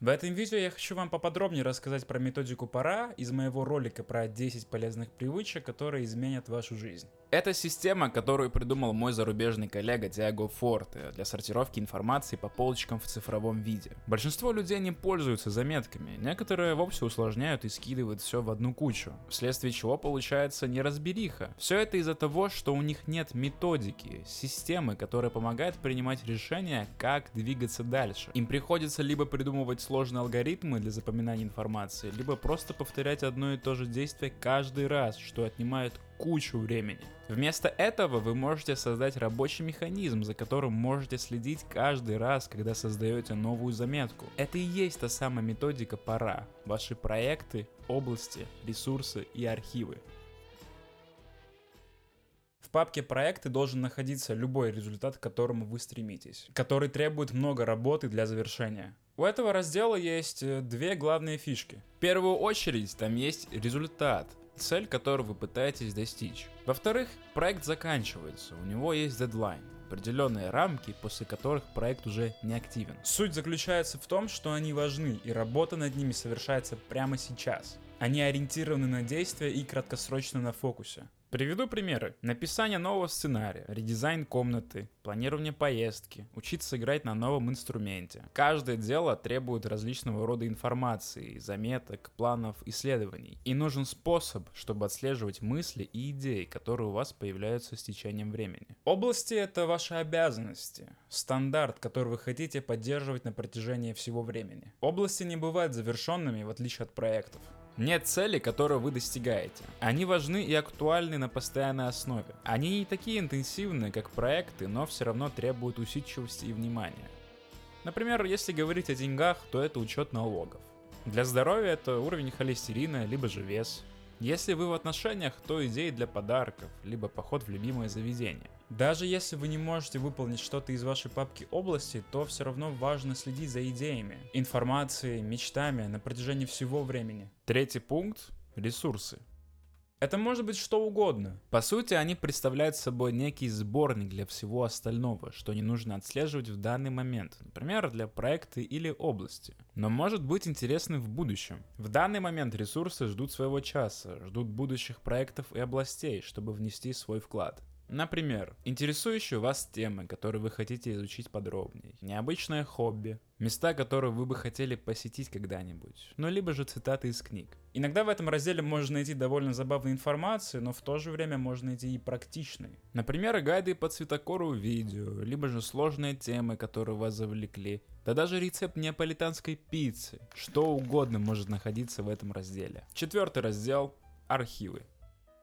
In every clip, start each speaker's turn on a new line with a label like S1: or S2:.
S1: В этом видео я хочу вам поподробнее рассказать про методику пора из моего ролика про 10 полезных привычек, которые изменят вашу жизнь.
S2: Это система, которую придумал мой зарубежный коллега Диаго Форте для сортировки информации по полочкам в цифровом виде. Большинство людей не пользуются заметками, некоторые вовсе усложняют и скидывают все в одну кучу, вследствие чего получается неразбериха. Все это из-за того, что у них нет методики, системы, которая помогает принимать решения, как двигаться дальше. Им приходится либо придумывать сложные алгоритмы для запоминания информации, либо просто повторять одно и то же действие каждый раз, что отнимает кучу времени. Вместо этого вы можете создать рабочий механизм, за которым можете следить каждый раз, когда создаете новую заметку. Это и есть та самая методика пора. Ваши проекты, области, ресурсы и архивы.
S1: В папке проекты должен находиться любой результат, к которому вы стремитесь, который требует много работы для завершения. У этого раздела есть э, две главные фишки.
S2: В первую очередь там есть результат, цель, которую вы пытаетесь достичь. Во-вторых, проект заканчивается, у него есть дедлайн, определенные рамки, после которых проект уже не активен.
S1: Суть заключается в том, что они важны, и работа над ними совершается прямо сейчас. Они ориентированы на действия и краткосрочно на фокусе.
S2: Приведу примеры. Написание нового сценария, редизайн комнаты, планирование поездки, учиться играть на новом инструменте. Каждое дело требует различного рода информации, заметок, планов, исследований. И нужен способ, чтобы отслеживать мысли и идеи, которые у вас появляются с течением времени.
S1: Области — это ваши обязанности, стандарт, который вы хотите поддерживать на протяжении всего времени. Области не бывают завершенными, в отличие от проектов.
S2: Нет цели, которую вы достигаете. Они важны и актуальны на постоянной основе. Они не такие интенсивные, как проекты, но все равно требуют усидчивости и внимания. Например, если говорить о деньгах, то это учет налогов. Для здоровья это уровень холестерина, либо же вес. Если вы в отношениях, то идеи для подарков, либо поход в любимое заведение.
S1: Даже если вы не можете выполнить что-то из вашей папки области, то все равно важно следить за идеями, информацией, мечтами на протяжении всего времени.
S2: Третий пункт – ресурсы.
S1: Это может быть что угодно.
S2: По сути, они представляют собой некий сборник для всего остального, что не нужно отслеживать в данный момент, например, для проекта или области. Но может быть интересным в будущем. В данный момент ресурсы ждут своего часа, ждут будущих проектов и областей, чтобы внести свой вклад. Например, интересующие вас темы, которые вы хотите изучить подробнее, необычное хобби, места, которые вы бы хотели посетить когда-нибудь, ну либо же цитаты из книг.
S1: Иногда в этом разделе можно найти довольно забавную информацию, но в то же время можно найти и практичной.
S2: Например, гайды по цветокору видео, либо же сложные темы, которые вас завлекли, да даже рецепт неаполитанской пиццы, что угодно может находиться в этом разделе. Четвертый раздел – архивы.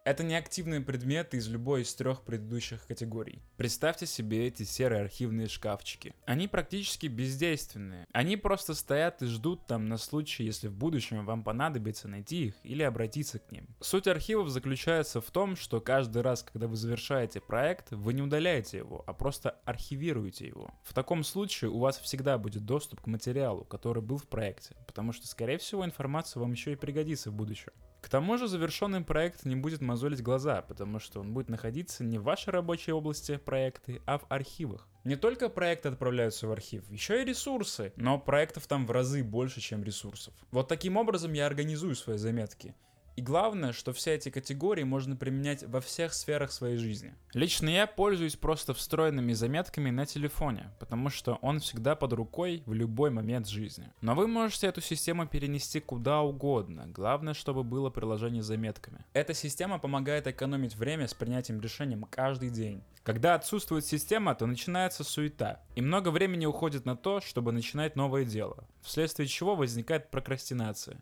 S1: Это не активные предметы из любой из трех предыдущих категорий.
S2: Представьте себе эти серые архивные шкафчики. Они практически бездейственные. Они просто стоят и ждут там на случай, если в будущем вам понадобится найти их или обратиться к ним. Суть архивов заключается в том, что каждый раз, когда вы завершаете проект, вы не удаляете его, а просто архивируете его. В таком случае у вас всегда будет доступ к материалу, который был в проекте, потому что, скорее всего, информация вам еще и пригодится в будущем. К тому же завершенный проект не будет мозолить глаза, потому что он будет находиться не в вашей рабочей области проекты, а в архивах.
S1: Не только проекты отправляются в архив, еще и ресурсы, но проектов там в разы больше, чем ресурсов. Вот таким образом я организую свои заметки. И главное, что все эти категории можно применять во всех сферах своей жизни.
S2: Лично я пользуюсь просто встроенными заметками на телефоне, потому что он всегда под рукой в любой момент жизни. Но вы можете эту систему перенести куда угодно, главное, чтобы было приложение с заметками.
S1: Эта система помогает экономить время с принятием решением каждый день.
S2: Когда отсутствует система, то начинается суета, и много времени уходит на то, чтобы начинать новое дело, вследствие чего возникает прокрастинация.